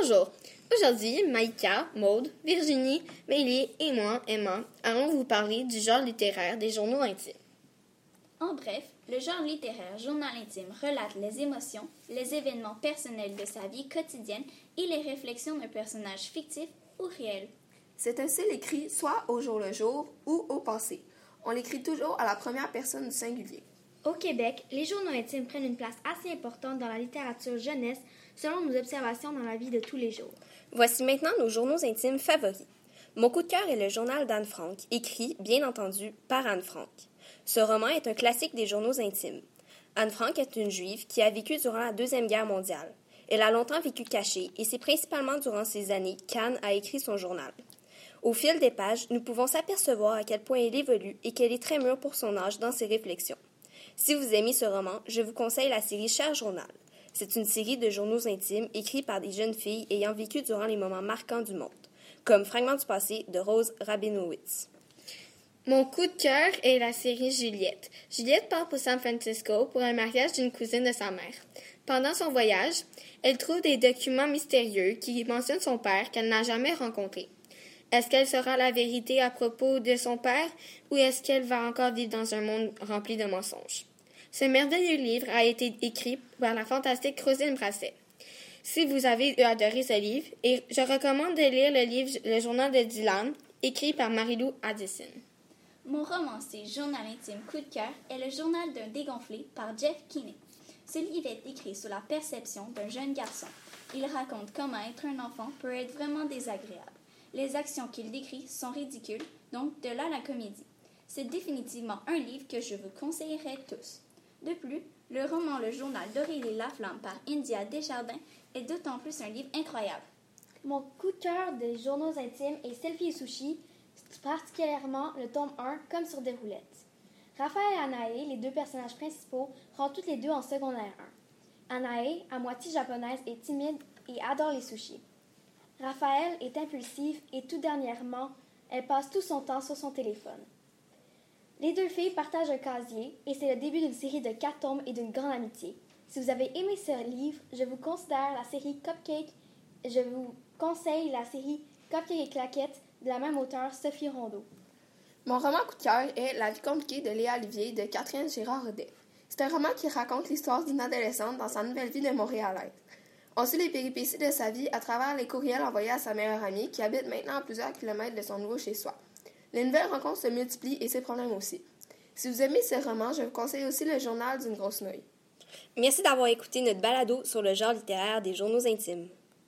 Bonjour. Aujourd'hui, Maïka, Maude, Virginie, Mélie et moi, Emma, allons vous parler du genre littéraire des journaux intimes. En bref, le genre littéraire journal intime relate les émotions, les événements personnels de sa vie quotidienne et les réflexions d'un personnage fictif ou réel. C'est un style écrit soit au jour le jour ou au passé. On l'écrit toujours à la première personne du singulier. Au Québec, les journaux intimes prennent une place assez importante dans la littérature jeunesse selon nos observations dans la vie de tous les jours. Voici maintenant nos journaux intimes favoris. Mon coup de cœur est le journal d'Anne Frank, écrit, bien entendu, par Anne Frank. Ce roman est un classique des journaux intimes. Anne Frank est une juive qui a vécu durant la Deuxième Guerre mondiale. Elle a longtemps vécu cachée et c'est principalement durant ces années qu'Anne a écrit son journal. Au fil des pages, nous pouvons s'apercevoir à quel point elle évolue et qu'elle est très mûre pour son âge dans ses réflexions. Si vous aimez ce roman, je vous conseille la série Cher Journal. C'est une série de journaux intimes écrits par des jeunes filles ayant vécu durant les moments marquants du monde, comme Fragments du passé de Rose Rabinowitz. Mon coup de cœur est la série Juliette. Juliette part pour San Francisco pour un mariage d'une cousine de sa mère. Pendant son voyage, elle trouve des documents mystérieux qui mentionnent son père qu'elle n'a jamais rencontré. Est-ce qu'elle saura la vérité à propos de son père ou est-ce qu'elle va encore vivre dans un monde rempli de mensonges? Ce merveilleux livre a été écrit par la fantastique Rosine Brasset. Si vous avez adoré ce livre, je recommande de lire le livre Le journal de Dylan, écrit par Marilou Addison. Mon romancier journal intime coup de cœur est le journal d'un dégonflé par Jeff Kinney. Ce livre est écrit sous la perception d'un jeune garçon. Il raconte comment être un enfant peut être vraiment désagréable. Les actions qu'il décrit sont ridicules, donc de là la comédie. C'est définitivement un livre que je vous conseillerais tous. De plus, le roman Le journal d'Aurélie Laflamme par India Desjardins est d'autant plus un livre incroyable. Mon coup de cœur des journaux intimes est Selfie et Sushi, particulièrement le tome 1 comme sur des roulettes. Raphaël et Anae, les deux personnages principaux, rentrent toutes les deux en secondaire 1. Anae, à moitié japonaise, est timide et adore les sushis. Raphaël est impulsive et tout dernièrement, elle passe tout son temps sur son téléphone. Les deux filles partagent un casier et c'est le début d'une série de quatre tomes et d'une grande amitié. Si vous avez aimé ce livre, je vous considère la série Cupcake. Je vous conseille la série Cupcake et Claquette de la même auteure, Sophie Rondeau. Mon roman coup de cœur est La vie compliquée de Léa Olivier de Catherine Girard-Rodet. C'est un roman qui raconte l'histoire d'une adolescente dans sa nouvelle vie de Montréalaise. On suit les péripéties de sa vie à travers les courriels envoyés à sa meilleure amie qui habite maintenant à plusieurs kilomètres de son nouveau chez-soi. Les nouvelles rencontres se multiplient et ses problèmes aussi. Si vous aimez ce roman, je vous conseille aussi le journal d'une grosse nouille. Merci d'avoir écouté notre balado sur le genre littéraire des journaux intimes.